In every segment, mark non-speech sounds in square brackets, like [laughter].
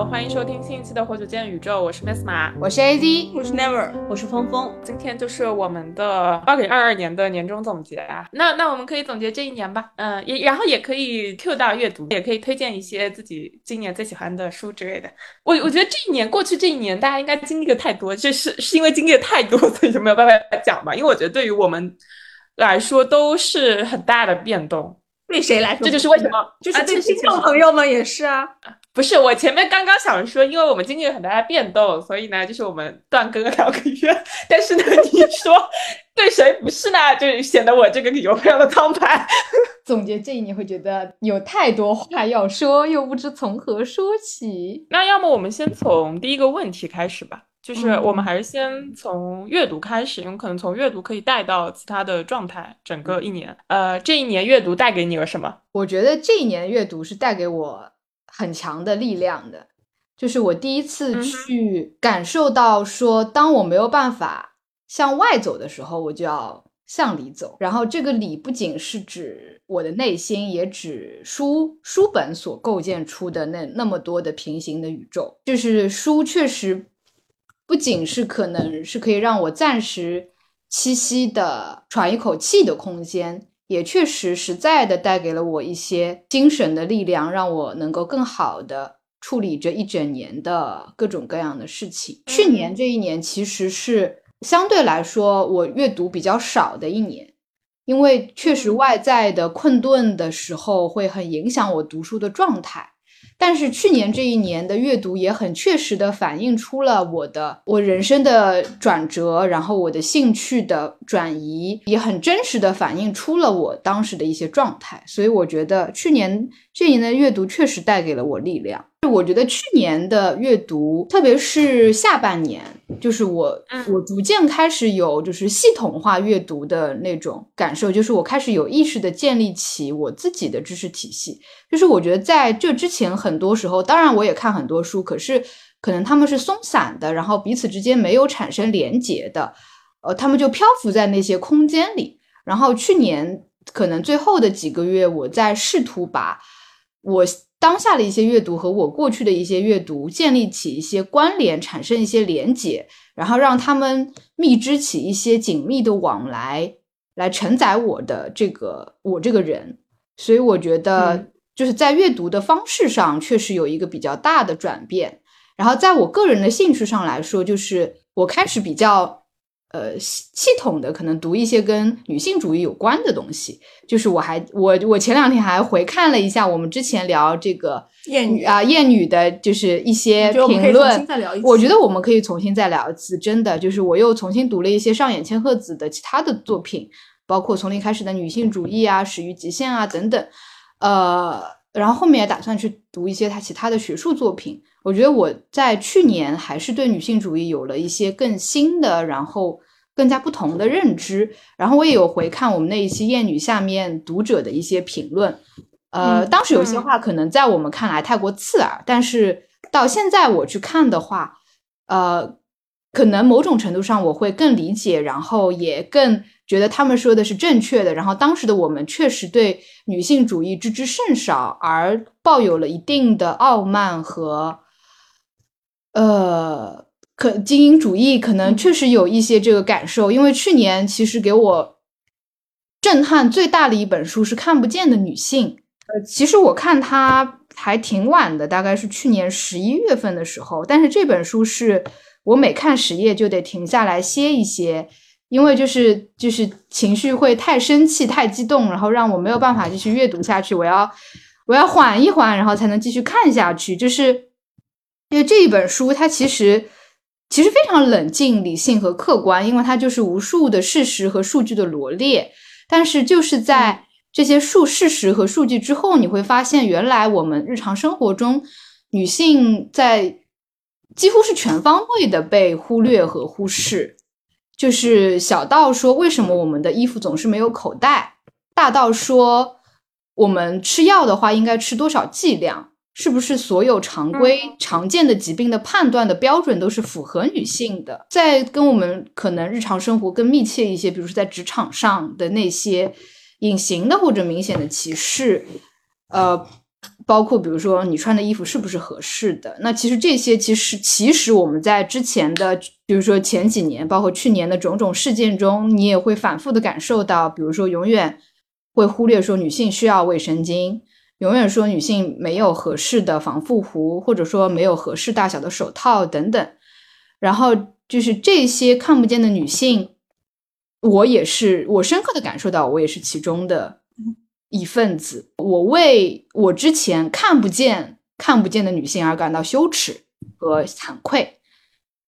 好，欢迎收听新一期的《火九见宇宙》，我是 Miss 马，我是 AZ，我是 Never，我是峰峰。今天就是我们的二零二二年的年终总结啊。那那我们可以总结这一年吧，嗯，也然后也可以 Q 到阅读，也可以推荐一些自己今年最喜欢的书之类的。我我觉得这一年过去这一年，大家应该经历的太多，就是是因为经历的太多，所以就没有办法讲吧。因为我觉得对于我们来说都是很大的变动。对谁来说？这就是为什么，就是对听众朋友们也是啊。不是，我前面刚刚想说，因为我们经历了很大的变动，所以呢，就是我们断更了两个月。但是呢，你说对谁不是呢？就显得我这个理由非常的苍白。[laughs] 总结这一年会觉得有太多话要说，又不知从何说起。那要么我们先从第一个问题开始吧。就是我们还是先从阅读开始，因为可能从阅读可以带到其他的状态。整个一年，呃，这一年阅读带给你了什么？我觉得这一年阅读是带给我很强的力量的，就是我第一次去感受到说，当我没有办法向外走的时候，我就要向里走。然后这个里不仅是指我的内心，也指书书本所构建出的那那么多的平行的宇宙。就是书确实。不仅是可能是可以让我暂时栖息的喘一口气的空间，也确实实在的带给了我一些精神的力量，让我能够更好的处理这一整年的各种各样的事情。去年这一年其实是相对来说我阅读比较少的一年，因为确实外在的困顿的时候会很影响我读书的状态。但是去年这一年的阅读也很确实的反映出了我的我人生的转折，然后我的兴趣的转移，也很真实的反映出了我当时的一些状态。所以我觉得去年这一年的阅读确实带给了我力量。我觉得去年的阅读，特别是下半年，就是我我逐渐开始有就是系统化阅读的那种感受，就是我开始有意识的建立起我自己的知识体系。就是我觉得在这之前，很多时候，当然我也看很多书，可是可能他们是松散的，然后彼此之间没有产生连结的，呃，他们就漂浮在那些空间里。然后去年可能最后的几个月，我在试图把我。当下的一些阅读和我过去的一些阅读建立起一些关联，产生一些连结，然后让他们密织起一些紧密的往来，来承载我的这个我这个人。所以我觉得就是在阅读的方式上确实有一个比较大的转变。然后在我个人的兴趣上来说，就是我开始比较。呃，系系统的可能读一些跟女性主义有关的东西，就是我还我我前两天还回看了一下我们之前聊这个艳女啊艳女的，就是一些评论，我觉得我们可以重新再聊一次。真的，就是我又重新读了一些上野千鹤子的其他的作品，包括从零开始的女性主义啊、始于极限啊等等。呃，然后后面也打算去读一些他其他的学术作品。我觉得我在去年还是对女性主义有了一些更新的，然后更加不同的认知。然后我也有回看我们那一期《艳女》下面读者的一些评论，呃，当时有些话可能在我们看来太过刺耳，但是到现在我去看的话，呃，可能某种程度上我会更理解，然后也更觉得他们说的是正确的。然后当时的我们确实对女性主义知之甚少，而抱有了一定的傲慢和。呃，可精英主义可能确实有一些这个感受，因为去年其实给我震撼最大的一本书是《看不见的女性》。呃，其实我看它还挺晚的，大概是去年十一月份的时候。但是这本书是我每看十页就得停下来歇一歇，因为就是就是情绪会太生气、太激动，然后让我没有办法继续阅读下去。我要我要缓一缓，然后才能继续看下去。就是。因为这一本书，它其实其实非常冷静、理性和客观，因为它就是无数的事实和数据的罗列。但是就是在这些数事实和数据之后，你会发现，原来我们日常生活中女性在几乎是全方位的被忽略和忽视。就是小到说，为什么我们的衣服总是没有口袋；大到说，我们吃药的话应该吃多少剂量。是不是所有常规常见的疾病的判断的标准都是符合女性的？在跟我们可能日常生活更密切一些，比如说在职场上的那些隐形的或者明显的歧视，呃，包括比如说你穿的衣服是不是合适的。那其实这些其实其实我们在之前的，比如说前几年，包括去年的种种事件中，你也会反复的感受到，比如说永远会忽略说女性需要卫生巾，永远说女性没有合适的防护服，或者说没有合适大小的手套等等。然后就是这些看不见的女性。我也是，我深刻的感受到，我也是其中的一份子。我为我之前看不见、看不见的女性而感到羞耻和惭愧。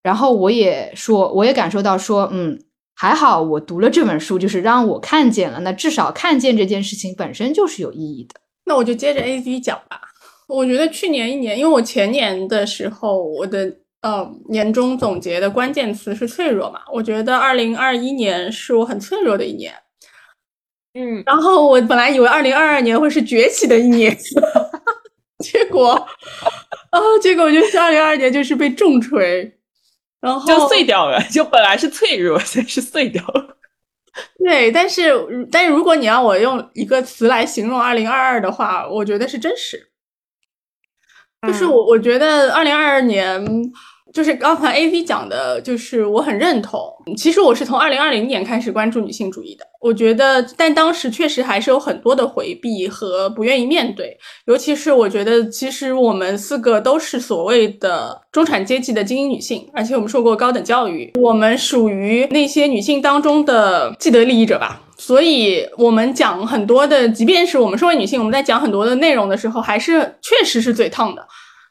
然后我也说，我也感受到说，嗯，还好我读了这本书，就是让我看见了。那至少看见这件事情本身就是有意义的。那我就接着 A V 讲吧。我觉得去年一年，因为我前年的时候，我的。呃，年终总结的关键词是脆弱嘛？我觉得二零二一年是我很脆弱的一年。嗯，然后我本来以为二零二二年会是崛起的一年，[laughs] 结果啊，结果就是二零二二年就是被重锤，然后就碎掉了。就本来是脆弱，现在是碎掉了。对，但是但是如果你让我用一个词来形容二零二二的话，我觉得是真实。就是我我觉得二零二二年。就是刚才 A V 讲的，就是我很认同。其实我是从二零二零年开始关注女性主义的。我觉得，但当时确实还是有很多的回避和不愿意面对。尤其是我觉得，其实我们四个都是所谓的中产阶级的精英女性，而且我们受过高等教育，我们属于那些女性当中的既得利益者吧。所以，我们讲很多的，即便是我们身为女性，我们在讲很多的内容的时候，还是确实是嘴烫的。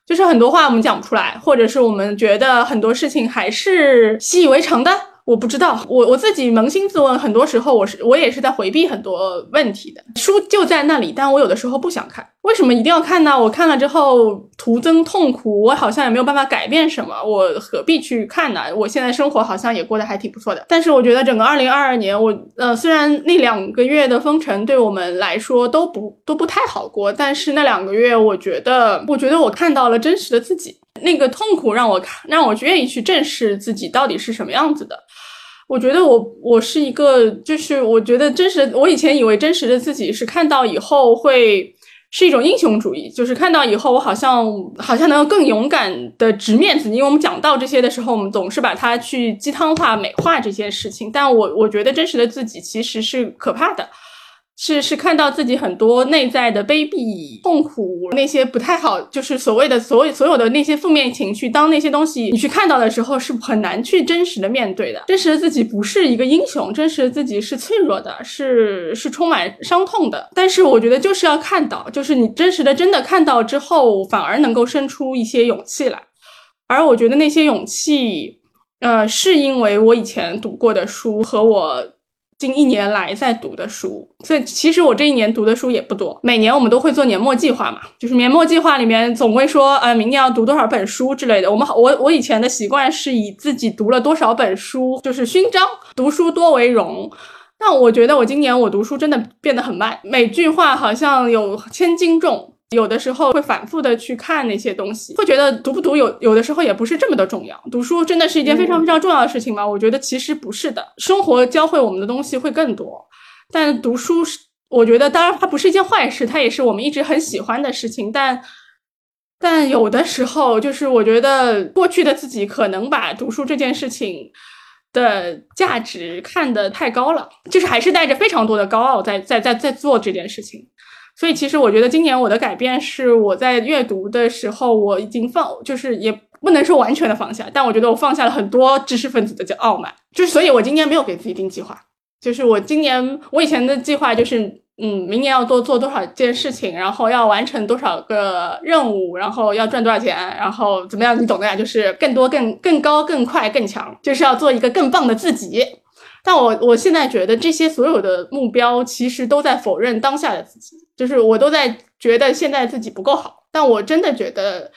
就是很多话我们讲不出来，或者是我们觉得很多事情还是习以为常的。我不知道，我我自己扪心自问，很多时候我是我也是在回避很多问题的。书就在那里，但我有的时候不想看。为什么一定要看呢？我看了之后徒增痛苦，我好像也没有办法改变什么，我何必去看呢？我现在生活好像也过得还挺不错的。但是我觉得整个二零二二年，我呃虽然那两个月的封城对我们来说都不都不太好过，但是那两个月我觉得我觉得我看到了真实的自己。那个痛苦让我看，让我愿意去正视自己到底是什么样子的。我觉得我我是一个，就是我觉得真实，我以前以为真实的自己是看到以后会是一种英雄主义，就是看到以后我好像好像能够更勇敢的直面自己。因为我们讲到这些的时候，我们总是把它去鸡汤化、美化这些事情，但我我觉得真实的自己其实是可怕的。是是看到自己很多内在的卑鄙、痛苦，那些不太好，就是所谓的所有所有的那些负面情绪。当那些东西你去看到的时候，是很难去真实的面对的。真实的自己不是一个英雄，真实的自己是脆弱的，是是充满伤痛的。但是我觉得就是要看到，就是你真实的真的看到之后，反而能够生出一些勇气来。而我觉得那些勇气，呃，是因为我以前读过的书和我。近一年来在读的书，所以其实我这一年读的书也不多。每年我们都会做年末计划嘛，就是年末计划里面总会说，呃，明年要读多少本书之类的。我们，我我以前的习惯是以自己读了多少本书就是勋章，读书多为荣。但我觉得我今年我读书真的变得很慢，每句话好像有千斤重。有的时候会反复的去看那些东西，会觉得读不读有有的时候也不是这么的重要。读书真的是一件非常非常重要的事情吗？我觉得其实不是的。生活教会我们的东西会更多，但读书是我觉得当然它不是一件坏事，它也是我们一直很喜欢的事情。但但有的时候就是我觉得过去的自己可能把读书这件事情的价值看得太高了，就是还是带着非常多的高傲在在在在做这件事情。所以，其实我觉得今年我的改变是我在阅读的时候，我已经放，就是也不能说完全的放下，但我觉得我放下了很多知识分子的傲慢。就是，所以我今年没有给自己定计划。就是我今年，我以前的计划就是，嗯，明年要多做多少件事情，然后要完成多少个任务，然后要赚多少钱，然后怎么样，你懂的呀？就是更多、更更高、更快、更强，就是要做一个更棒的自己。但我我现在觉得这些所有的目标其实都在否认当下的自己，就是我都在觉得现在自己不够好。但我真的觉得，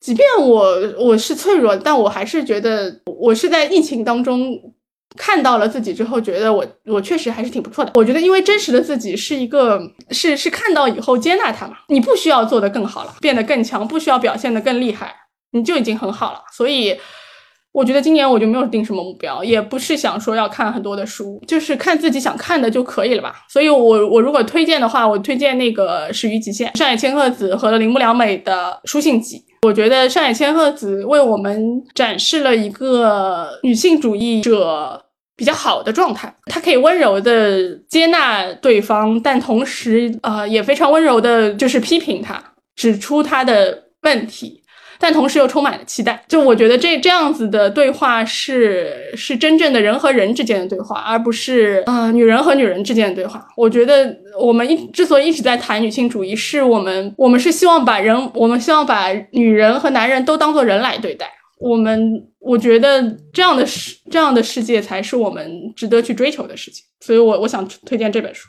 即便我我是脆弱，但我还是觉得我是在疫情当中看到了自己之后，觉得我我确实还是挺不错的。我觉得因为真实的自己是一个是是看到以后接纳它嘛，你不需要做得更好了，变得更强，不需要表现得更厉害，你就已经很好了。所以。我觉得今年我就没有定什么目标，也不是想说要看很多的书，就是看自己想看的就可以了吧。所以，我我如果推荐的话，我推荐那个《始于极限》上野千鹤子和铃木良美的书信集。我觉得上野千鹤子为我们展示了一个女性主义者比较好的状态，她可以温柔的接纳对方，但同时呃也非常温柔的，就是批评他，指出他的问题。但同时又充满了期待，就我觉得这这样子的对话是是真正的人和人之间的对话，而不是啊女人和女人之间的对话。我觉得我们一之所以一直在谈女性主义，是我们我们是希望把人，我们希望把女人和男人都当做人来对待。我们我觉得这样的世这样的世界才是我们值得去追求的事情。所以，我我想推荐这本书。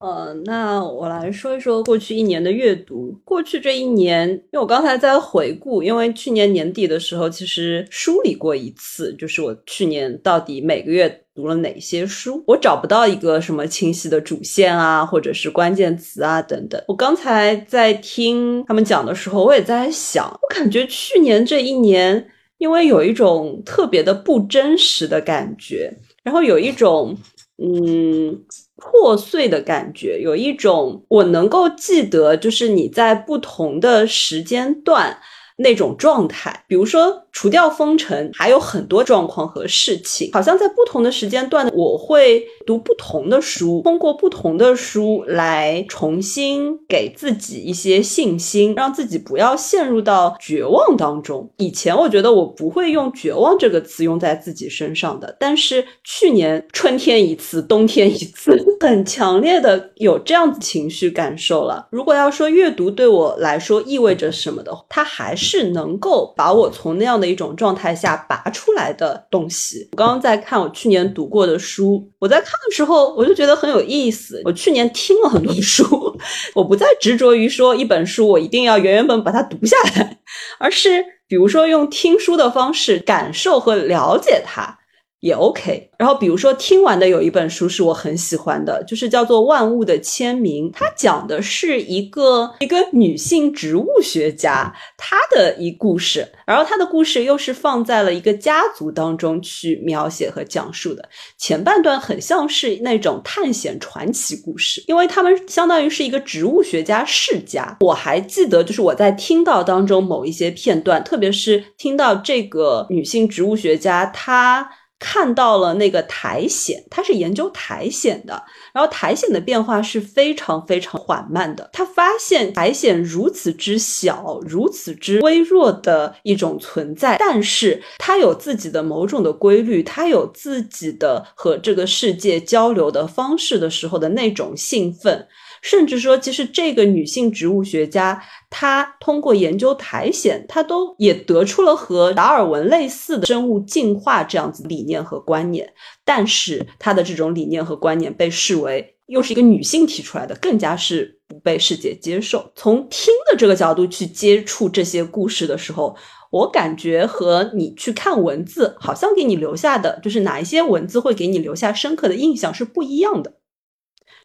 呃，那我来说一说过去一年的阅读。过去这一年，因为我刚才在回顾，因为去年年底的时候，其实梳理过一次，就是我去年到底每个月读了哪些书，我找不到一个什么清晰的主线啊，或者是关键词啊等等。我刚才在听他们讲的时候，我也在想，我感觉去年这一年，因为有一种特别的不真实的感觉，然后有一种嗯。破碎的感觉，有一种我能够记得，就是你在不同的时间段。那种状态，比如说除掉封城，还有很多状况和事情，好像在不同的时间段，我会读不同的书，通过不同的书来重新给自己一些信心，让自己不要陷入到绝望当中。以前我觉得我不会用绝望这个词用在自己身上的，但是去年春天一次，冬天一次，[laughs] 很强烈的有这样子情绪感受了。如果要说阅读对我来说意味着什么的，它还。是能够把我从那样的一种状态下拔出来的东西。我刚刚在看我去年读过的书，我在看的时候我就觉得很有意思。我去年听了很多书，[laughs] 我不再执着于说一本书我一定要原原本把它读下来，而是比如说用听书的方式感受和了解它。也 OK，然后比如说听完的有一本书是我很喜欢的，就是叫做《万物的签名》，它讲的是一个一个女性植物学家她的一故事，然后她的故事又是放在了一个家族当中去描写和讲述的。前半段很像是那种探险传奇故事，因为他们相当于是一个植物学家世家。我还记得，就是我在听到当中某一些片段，特别是听到这个女性植物学家她。看到了那个苔藓，他是研究苔藓的，然后苔藓的变化是非常非常缓慢的。他发现苔藓如此之小，如此之微弱的一种存在，但是它有自己的某种的规律，它有自己的和这个世界交流的方式的时候的那种兴奋。甚至说，其实这个女性植物学家，她通过研究苔藓，她都也得出了和达尔文类似的生物进化这样子理念和观念。但是，她的这种理念和观念被视为又是一个女性提出来的，更加是不被世界接受。从听的这个角度去接触这些故事的时候，我感觉和你去看文字，好像给你留下的就是哪一些文字会给你留下深刻的印象是不一样的。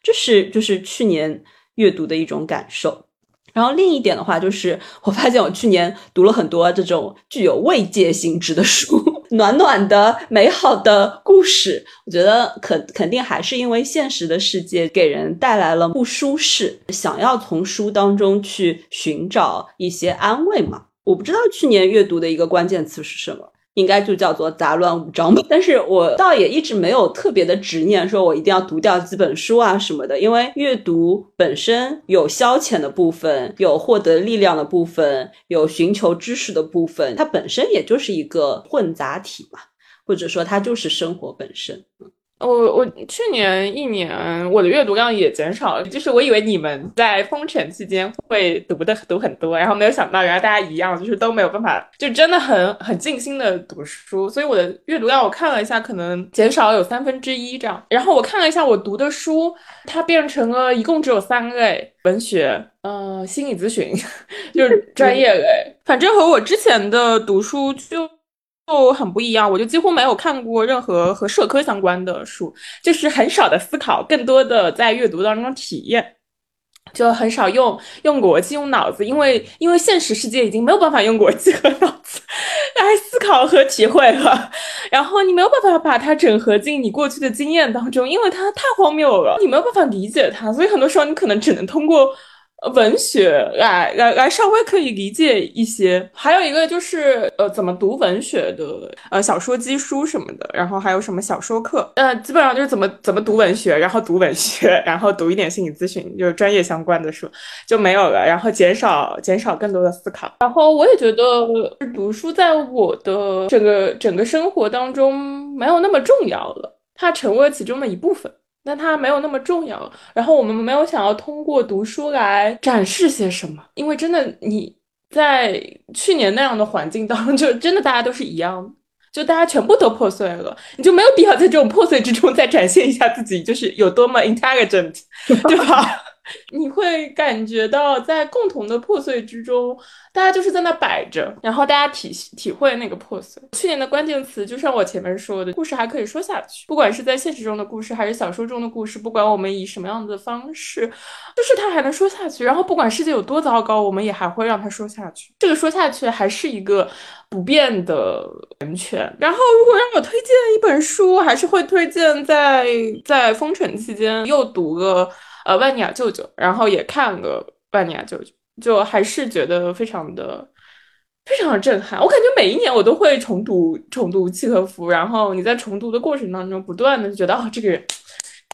这是就是去年阅读的一种感受，然后另一点的话，就是我发现我去年读了很多这种具有慰藉性质的书，[laughs] 暖暖的、美好的故事。我觉得肯肯定还是因为现实的世界给人带来了不舒适，想要从书当中去寻找一些安慰嘛。我不知道去年阅读的一个关键词是什么。应该就叫做杂乱无章吧，但是我倒也一直没有特别的执念，说我一定要读掉几本书啊什么的，因为阅读本身有消遣的部分，有获得力量的部分，有寻求知识的部分，它本身也就是一个混杂体嘛，或者说它就是生活本身。我我去年一年我的阅读量也减少了，就是我以为你们在封城期间会读的读很多，然后没有想到原来大家一样，就是都没有办法，就真的很很尽心的读书，所以我的阅读量我看了一下，可能减少了有三分之一这样。然后我看了一下我读的书，它变成了一共只有三类：文学，嗯，心理咨询，[laughs] 就是专业类，反正和我之前的读书就。就很不一样，我就几乎没有看过任何和社科相关的书，就是很少的思考，更多的在阅读当中体验，就很少用用逻辑、用脑子，因为因为现实世界已经没有办法用逻辑和脑子，来思考和体会了，然后你没有办法把它整合进你过去的经验当中，因为它太荒谬了，你没有办法理解它，所以很多时候你可能只能通过。文学来来来，稍微可以理解一些。还有一个就是，呃，怎么读文学的，呃，小说基书什么的。然后还有什么小说课，呃，基本上就是怎么怎么读文学，然后读文学，然后读一点心理咨询，就是专业相关的书就没有了。然后减少减少更多的思考。然后我也觉得读书在我的整个整个生活当中没有那么重要了，它成为了其中的一部分。那它没有那么重要，然后我们没有想要通过读书来展示些什么，因为真的你在去年那样的环境当中，就真的大家都是一样的，就大家全部都破碎了，你就没有必要在这种破碎之中再展现一下自己就是有多么 intelligent，[laughs] 对吧？你会感觉到在共同的破碎之中。大家就是在那摆着，然后大家体体会那个破碎。去年的关键词就像我前面说的，故事还可以说下去，不管是在现实中的故事，还是小说中的故事，不管我们以什么样的方式，就是它还能说下去。然后不管世界有多糟糕，我们也还会让它说下去。这个说下去还是一个不变的源泉。然后如果让我推荐一本书，还是会推荐在在封城期间又读了呃万尼亚舅舅，然后也看了万尼亚舅舅。就还是觉得非常的非常的震撼，我感觉每一年我都会重读重读契诃夫，然后你在重读的过程当中，不断的觉得哦，这个人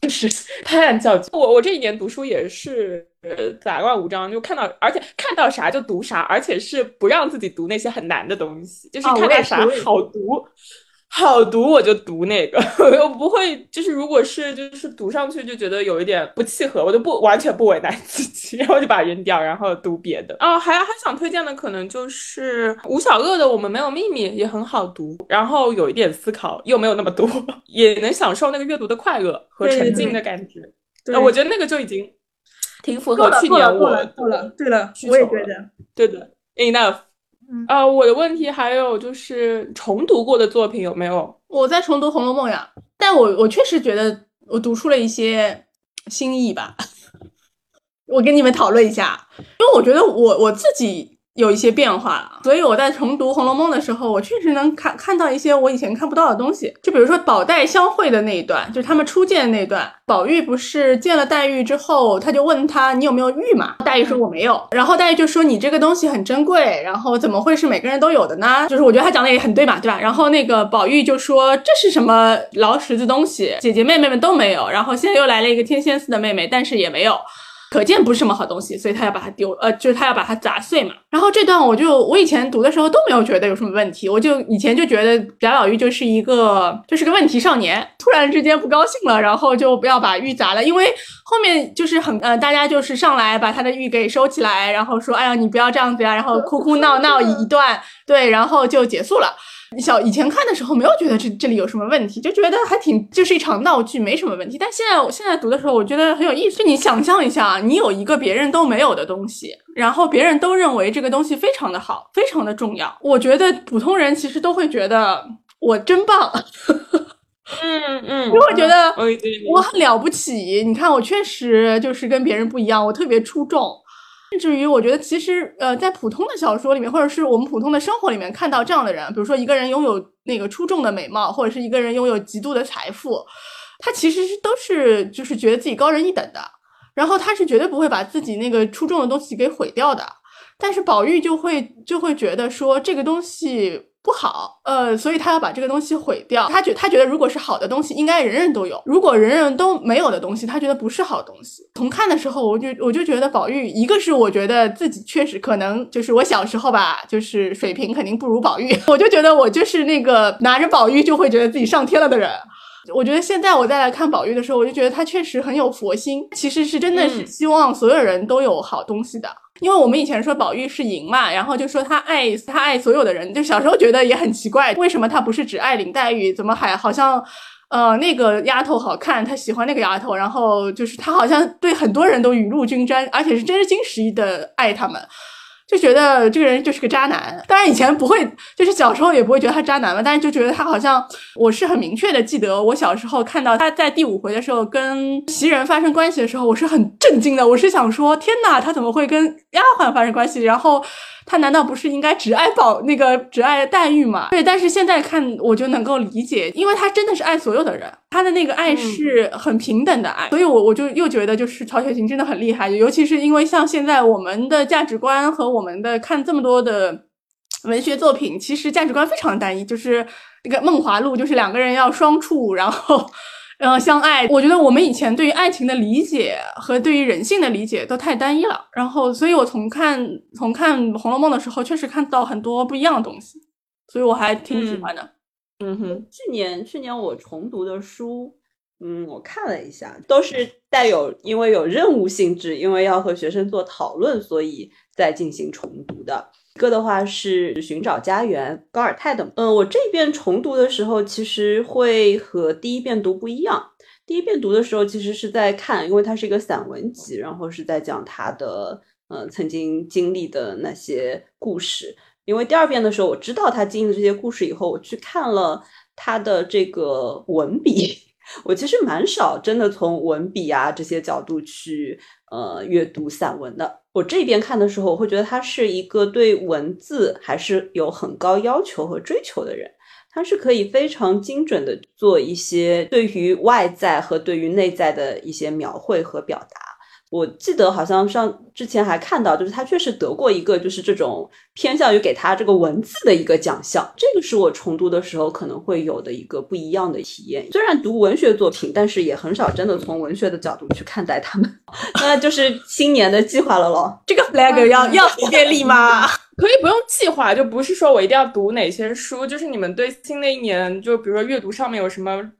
就是 [laughs] 拍案叫绝。我我这一年读书也是呃杂乱无章，就看到而且看到啥就读啥，而且是不让自己读那些很难的东西，就是看到啥好读。好读我就读那个，[laughs] 我又不会就是如果是就是读上去就觉得有一点不契合，我就不完全不为难自己，[laughs] 然后就把它扔掉，然后读别的。哦，还还想推荐的可能就是吴小乐的《我们没有秘密》也很好读，然后有一点思考，又没有那么多，[laughs] 也能享受那个阅读的快乐和沉浸的感觉。对，我觉得那个就已经挺符合去年我够了，对了，我也觉得，对的，enough。啊，我的问题还有就是重读过的作品有没有？我在重读《红楼梦》呀，但我我确实觉得我读出了一些新意吧。[laughs] 我跟你们讨论一下，因为我觉得我我自己。有一些变化了，所以我在重读《红楼梦》的时候，我确实能看看到一些我以前看不到的东西。就比如说宝黛相会的那一段，就是他们初见的那一段。宝玉不是见了黛玉之后，他就问他：“你有没有玉嘛？”黛玉说：“我没有。”然后黛玉就说：“你这个东西很珍贵，然后怎么会是每个人都有的呢？”就是我觉得他讲的也很对嘛，对吧？然后那个宝玉就说：“这是什么劳什子东西？姐姐妹妹们都没有，然后现在又来了一个天仙似的妹妹，但是也没有。”可见不是什么好东西，所以他要把它丢，呃，就是他要把它砸碎嘛。然后这段我就我以前读的时候都没有觉得有什么问题，我就以前就觉得贾宝玉就是一个就是个问题少年，突然之间不高兴了，然后就不要把玉砸了，因为后面就是很呃，大家就是上来把他的玉给收起来，然后说哎呀你不要这样子呀，然后哭哭闹闹一段，对，然后就结束了。小以前看的时候没有觉得这这里有什么问题，就觉得还挺就是一场闹剧，没什么问题。但现在我现在读的时候，我觉得很有意思。就你想象一下，你有一个别人都没有的东西，然后别人都认为这个东西非常的好，非常的重要。我觉得普通人其实都会觉得我真棒，嗯嗯，就会觉得我很了不起。你看我确实就是跟别人不一样，我特别出众。甚至于，我觉得其实，呃，在普通的小说里面，或者是我们普通的生活里面看到这样的人，比如说一个人拥有那个出众的美貌，或者是一个人拥有极度的财富，他其实是都是就是觉得自己高人一等的，然后他是绝对不会把自己那个出众的东西给毁掉的。但是宝玉就会就会觉得说这个东西。不好，呃，所以他要把这个东西毁掉。他觉他觉得，如果是好的东西，应该人人都有；如果人人都没有的东西，他觉得不是好东西。从看的时候，我就我就觉得宝玉，一个是我觉得自己确实可能就是我小时候吧，就是水平肯定不如宝玉，[laughs] 我就觉得我就是那个拿着宝玉就会觉得自己上天了的人。我觉得现在我再来看宝玉的时候，我就觉得他确实很有佛心，其实是真的是希望所有人都有好东西的。因为我们以前说宝玉是赢嘛，然后就说他爱他爱所有的人，就小时候觉得也很奇怪，为什么他不是只爱林黛玉，怎么还好像，呃，那个丫头好看，他喜欢那个丫头，然后就是他好像对很多人都雨露均沾，而且是真心实意的爱他们。就觉得这个人就是个渣男。当然以前不会，就是小时候也不会觉得他渣男嘛，但是就觉得他好像，我是很明确的记得，我小时候看到他在第五回的时候跟袭人发生关系的时候，我是很震惊的，我是想说，天哪，他怎么会跟丫鬟发生关系？然后。他难道不是应该只爱宝那个只爱黛玉吗？对，但是现在看我就能够理解，因为他真的是爱所有的人，他的那个爱是很平等的爱，所以我我就又觉得就是曹雪芹真的很厉害，尤其是因为像现在我们的价值观和我们的看这么多的文学作品，其实价值观非常单一，就是那个《梦华录》，就是两个人要双处，然后。然后相爱，我觉得我们以前对于爱情的理解和对于人性的理解都太单一了。然后，所以我从看从看《红楼梦》的时候，确实看到很多不一样的东西，所以我还挺喜欢的。嗯哼，去年去年我重读的书，嗯，我看了一下，都是带有因为有任务性质，因为要和学生做讨论，所以在进行重读的。一个的话是《寻找家园》，高尔泰的。嗯，我这一遍重读的时候，其实会和第一遍读不一样。第一遍读的时候，其实是在看，因为它是一个散文集，然后是在讲他的嗯曾经经历的那些故事。因为第二遍的时候，我知道他经历的这些故事以后，我去看了他的这个文笔。我其实蛮少真的从文笔啊这些角度去呃阅读散文的。我这边看的时候，我会觉得他是一个对文字还是有很高要求和追求的人，他是可以非常精准的做一些对于外在和对于内在的一些描绘和表达。我记得好像上之前还看到，就是他确实得过一个，就是这种偏向于给他这个文字的一个奖项。这个是我重读的时候可能会有的一个不一样的体验。虽然读文学作品，但是也很少真的从文学的角度去看待他们。[laughs] 那就是新年的计划了咯。这个 flag 要要建立吗？[laughs] 可以不用计划，就不是说我一定要读哪些书，就是你们对新的一年，就比如说阅读上面有什么。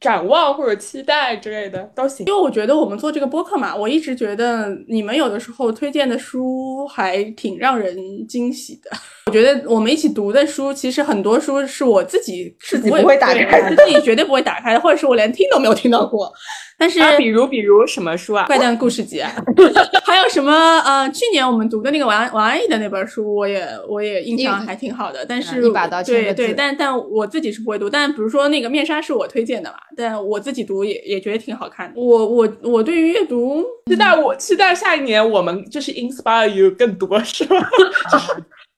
展望或者期待之类的都行，因为我觉得我们做这个播客嘛，我一直觉得你们有的时候推荐的书还挺让人惊喜的。我觉得我们一起读的书，其实很多书是我自己是不会打开的，自己绝对不会打开的，或者是我连听都没有听到过。但是，比如比如什么书啊？怪诞故事集啊，[laughs] 还有什么？呃，去年我们读的那个王王安忆的那本书，我也我也印象还挺好的。但是，一把刀对对，但但我自己是不会读。但比如说那个面纱是我推荐的嘛，但我自己读也也觉得挺好看的。我我我对于阅读期待，我期待下一年我们就是 inspire you 更多是吧？[laughs]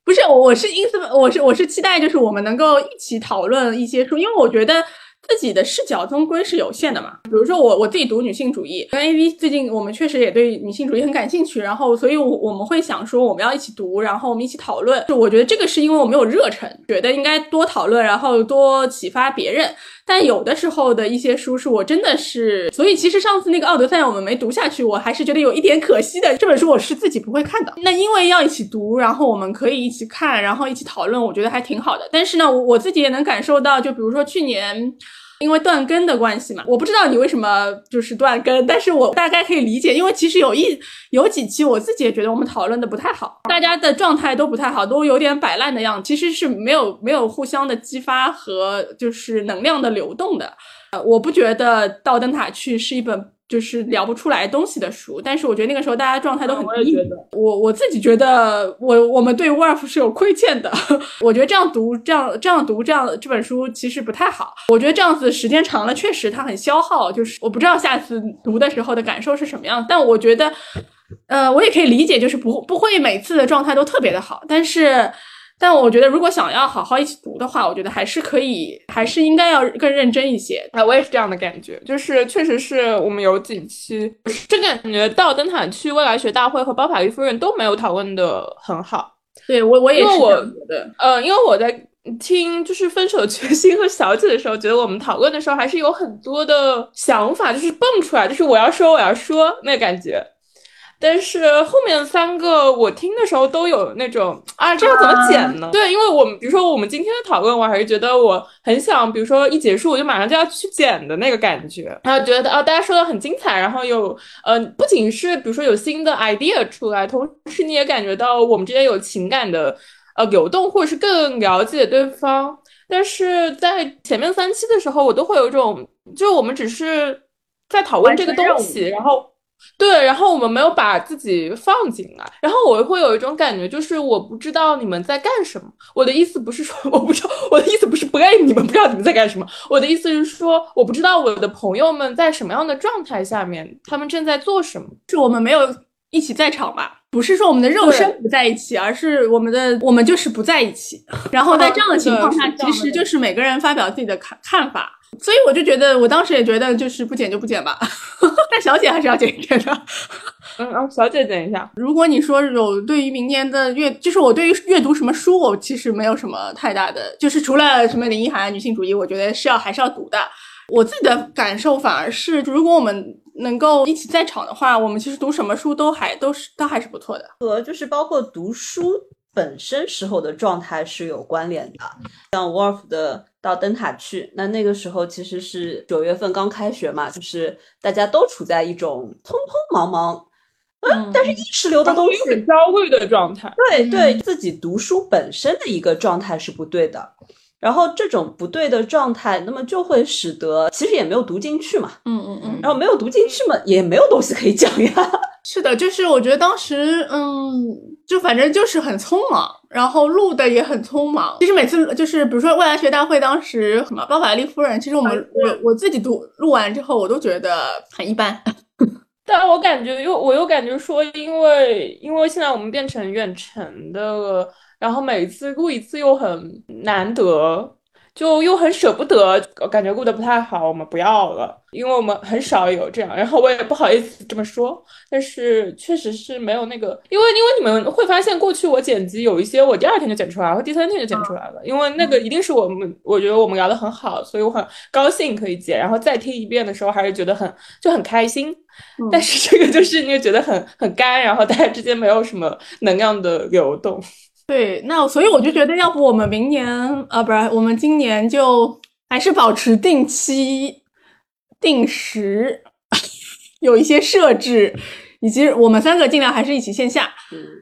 不是，我是 inspire，我是我是期待就是我们能够一起讨论一些书，因为我觉得。自己的视角终归是有限的嘛，比如说我我自己读女性主义，跟 A V 最近我们确实也对女性主义很感兴趣，然后所以我我们会想说我们要一起读，然后我们一起讨论。就我觉得这个是因为我没有热忱，觉得应该多讨论，然后多启发别人。但有的时候的一些书是我真的是，所以其实上次那个《奥德赛》我们没读下去，我还是觉得有一点可惜的。这本书我是自己不会看的，那因为要一起读，然后我们可以一起看，然后一起讨论，我觉得还挺好的。但是呢，我我自己也能感受到，就比如说去年。因为断更的关系嘛，我不知道你为什么就是断更，但是我大概可以理解，因为其实有一有几期我自己也觉得我们讨论的不太好，大家的状态都不太好，都有点摆烂的样子，其实是没有没有互相的激发和就是能量的流动的。呃，我不觉得《到灯塔去》是一本。就是聊不出来东西的书，但是我觉得那个时候大家状态都很低。我我自己觉得，我我们对 Wolf 是有亏欠的。[laughs] 我觉得这样读，这样这样读，这样这本书其实不太好。我觉得这样子时间长了，确实它很消耗。就是我不知道下次读的时候的感受是什么样，但我觉得，呃，我也可以理解，就是不不会每次的状态都特别的好，但是。但我觉得，如果想要好好一起读的话，我觉得还是可以，还是应该要更认真一些。啊，我也是这样的感觉，就是确实是我们有几期，这感觉到灯塔区未来学大会和包法利夫人都没有讨论的很好。对我，我也是觉得，呃，因为我在听就是分手决心和小姐的时候，觉得我们讨论的时候还是有很多的想法，就是蹦出来，就是我要说，我要说那感觉。但是后面三个我听的时候都有那种啊，这要怎么剪呢？对，因为我们比如说我们今天的讨论，我还是觉得我很想，比如说一结束我就马上就要去剪的那个感觉，然后觉得啊，大家说的很精彩，然后有呃，不仅是比如说有新的 idea 出来，同时你也感觉到我们之间有情感的呃流动，或者是更了解对方。但是在前面三期的时候，我都会有一种，就我们只是在讨论这个东西，然后。对，然后我们没有把自己放进来，然后我会有一种感觉，就是我不知道你们在干什么。我的意思不是说 [laughs] 我不知道，我的意思不是不爱你们，不知道你们在干什么。我的意思是说，我不知道我的朋友们在什么样的状态下面，他们正在做什么。是我们没有一起在场吧？不是说我们的肉身不在一起，而是我们的我们就是不在一起。然后在这样的情况下，其实就是每个人发表自己的看看法。所以我就觉得，我当时也觉得，就是不剪就不剪吧。[laughs] 但小姐还是要剪一剪的。嗯，哦，小姐剪一下。如果你说有对于明年的阅，就是我对于阅读什么书，我其实没有什么太大的，就是除了什么林一涵女性主义，我觉得是要还是要读的。我自己的感受反而是，如果我们能够一起在场的话，我们其实读什么书都还都是都还是不错的。和就是包括读书本身时候的状态是有关联的。像 Wolf 的。到灯塔去，那那个时候其实是九月份刚开学嘛，就是大家都处在一种匆匆忙忙，嗯，但是意识流的东西很焦虑的状态。对对，自己读书本身的一个状态是不对的，然后这种不对的状态，那么就会使得其实也没有读进去嘛，嗯嗯嗯，然后没有读进去嘛，也没有东西可以讲呀。是的，就是我觉得当时，嗯，就反正就是很匆忙，然后录的也很匆忙。其实每次就是比如说未来学大会当时什么包法利夫人，其实我们我我自己读录完之后，我都觉得很一般。[laughs] 但我感觉又我又感觉说，因为因为现在我们变成远程的，然后每次录一次又很难得。就又很舍不得，感觉过得不太好，我们不要了，因为我们很少有这样。然后我也不好意思这么说，但是确实是没有那个，因为因为你们会发现，过去我剪辑有一些我第二天就剪出来，或第三天就剪出来了，因为那个一定是我们，我觉得我们聊得很好，所以我很高兴可以剪，然后再听一遍的时候还是觉得很就很开心。但是这个就是你觉得很很干，然后大家之间没有什么能量的流动。对，那所以我就觉得，要不我们明年啊，不是我们今年就还是保持定期、定时，[laughs] 有一些设置，以及我们三个尽量还是一起线下，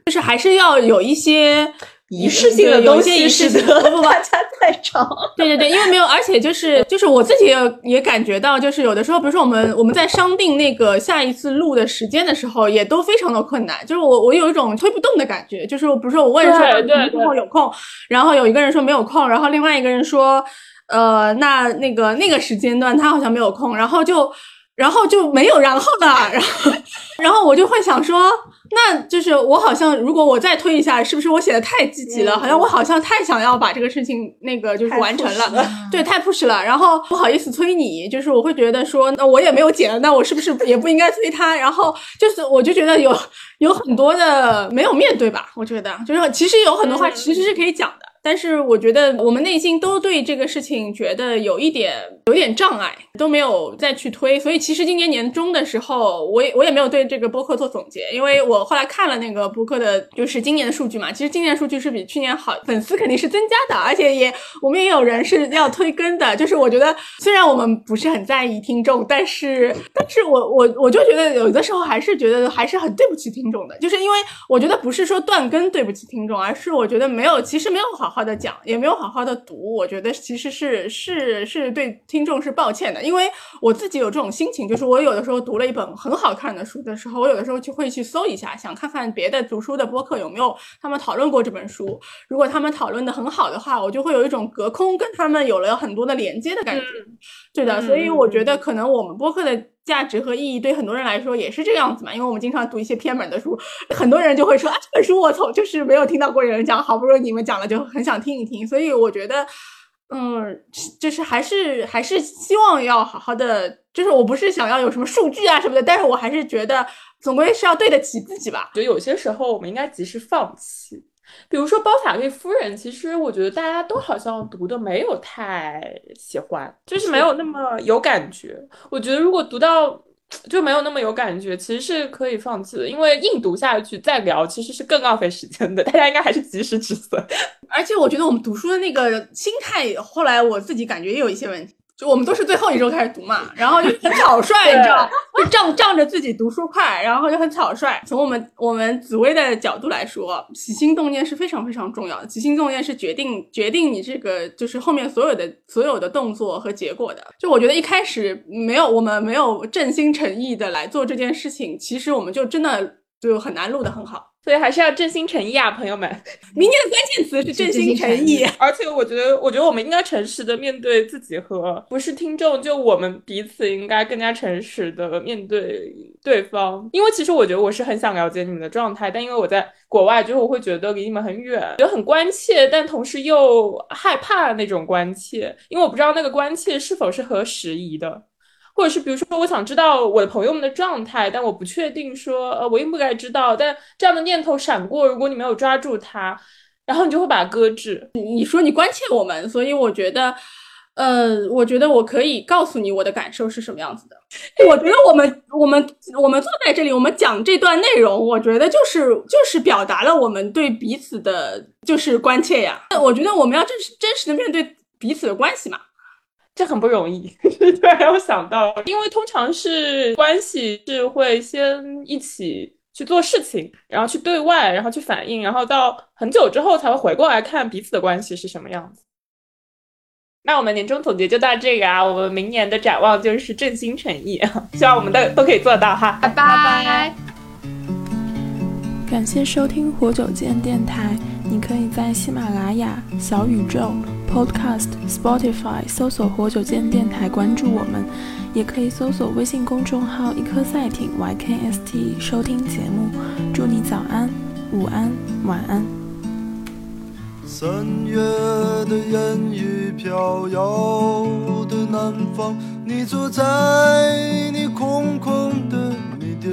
就是还是要有一些。仪式性的东西，[laughs] 大家在场。对对对，因为没有，而且就是就是我自己也也感觉到，就是有的时候，比如说我们我们在商定那个下一次录的时间的时候，也都非常的困难。就是我我有一种推不动的感觉，就是比如说我问说什么时候有空，然后有一个人说没有空，然后另外一个人说，呃，那那个那个时间段他好像没有空，然后就然后就没有然后了，[laughs] 然后然后我就会想说。那就是我好像，如果我再推一下，是不是我写的太积极了？好像我好像太想要把这个事情那个就是完成了，对，太 push 了。然后不好意思催你，就是我会觉得说，那我也没有剪，那我是不是也不应该催他？然后就是我就觉得有有很多的没有面对吧？我觉得就是其实有很多话其实是可以讲的。但是我觉得我们内心都对这个事情觉得有一点有点障碍，都没有再去推。所以其实今年年中的时候，我也我也没有对这个播客做总结，因为我后来看了那个播客的，就是今年的数据嘛。其实今年数据是比去年好，粉丝肯定是增加的，而且也我们也有人是要推更的。就是我觉得虽然我们不是很在意听众，但是但是我我我就觉得有的时候还是觉得还是很对不起听众的，就是因为我觉得不是说断更对不起听众，而是我觉得没有其实没有好。好的讲也没有好好的读，我觉得其实是是是对听众是抱歉的，因为我自己有这种心情，就是我有的时候读了一本很好看的书的时候，我有的时候就会去搜一下，想看看别的读书的播客有没有他们讨论过这本书。如果他们讨论的很好的话，我就会有一种隔空跟他们有了很多的连接的感觉。对的，所以我觉得可能我们播客的。价值和意义对很多人来说也是这样子嘛，因为我们经常读一些偏门的书，很多人就会说啊，这本书我从就是没有听到过有人讲，好不容易你们讲了，就很想听一听。所以我觉得，嗯，就是还是还是希望要好好的，就是我不是想要有什么数据啊什么的，但是我还是觉得总归是要对得起自己吧。就有些时候我们应该及时放弃。比如说《包法利夫人》，其实我觉得大家都好像读的没有太喜欢，就是没有那么有感觉。我觉得如果读到就没有那么有感觉，其实是可以放弃的，因为硬读下去再聊其实是更浪费时间的。大家应该还是及时止损。而且我觉得我们读书的那个心态，后来我自己感觉也有一些问题。就我们都是最后一周开始读嘛，然后就很草率，[laughs] 你知道，就仗仗着自己读书快，然后就很草率。从我们我们紫薇的角度来说，起心动念是非常非常重要的，起心动念是决定决定你这个就是后面所有的所有的动作和结果的。就我觉得一开始没有我们没有真心诚意的来做这件事情，其实我们就真的就很难录得很好。所以还是要真心诚意啊，朋友们。[laughs] 明年的关键词是真心诚意，而且我觉得，我觉得我们应该诚实的面对自己和不是听众，就我们彼此应该更加诚实的面对对方。因为其实我觉得我是很想了解你们的状态，但因为我在国外，就是我会觉得离你们很远，觉得很关切，但同时又害怕那种关切，因为我不知道那个关切是否是合时宜的。或者是比如说，我想知道我的朋友们的状态，但我不确定说，呃，我应不该知道。但这样的念头闪过，如果你没有抓住它，然后你就会把它搁置。你说你关切我们，所以我觉得，呃，我觉得我可以告诉你我的感受是什么样子的。我觉得我们我们我们坐在这里，我们讲这段内容，我觉得就是就是表达了我们对彼此的就是关切呀。我觉得我们要真实真实的面对彼此的关系嘛。这很不容易，[laughs] 突然让我想到，因为通常是关系是会先一起去做事情，然后去对外，然后去反应，然后到很久之后才会回过来看彼此的关系是什么样子。那我们年终总结就到这个啊，我们明年的展望就是真心诚意，希望我们都都可以做到哈，拜拜。感谢收听活久见电台，你可以在喜马拉雅、小宇宙。Podcast Spotify 搜索“活久见电台”，关注我们，也可以搜索微信公众号“一颗赛艇 YKST” 收听节目。祝你早安、午安、晚安。三月的烟雨飘摇的南方，你坐在你空空的米店，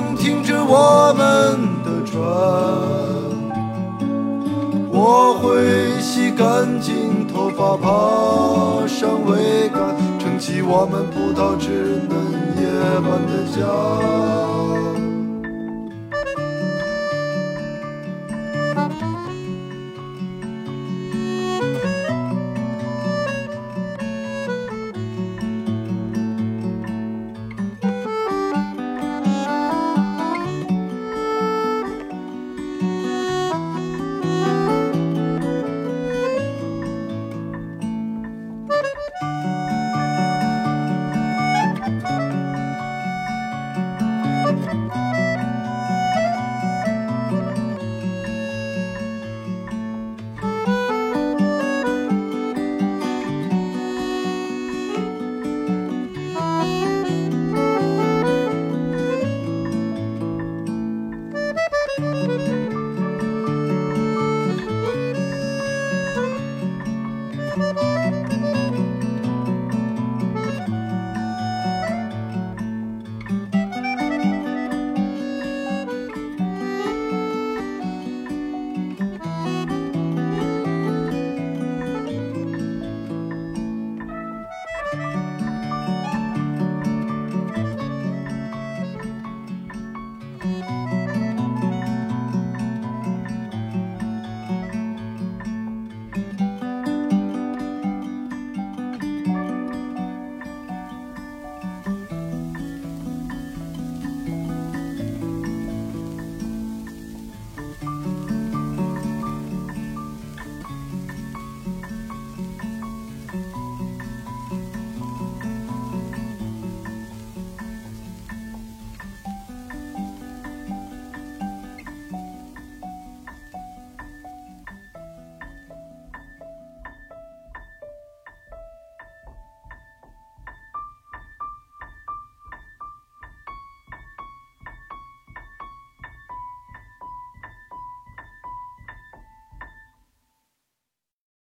干净头发爬上桅杆撑起我们葡萄枝嫩叶般的家。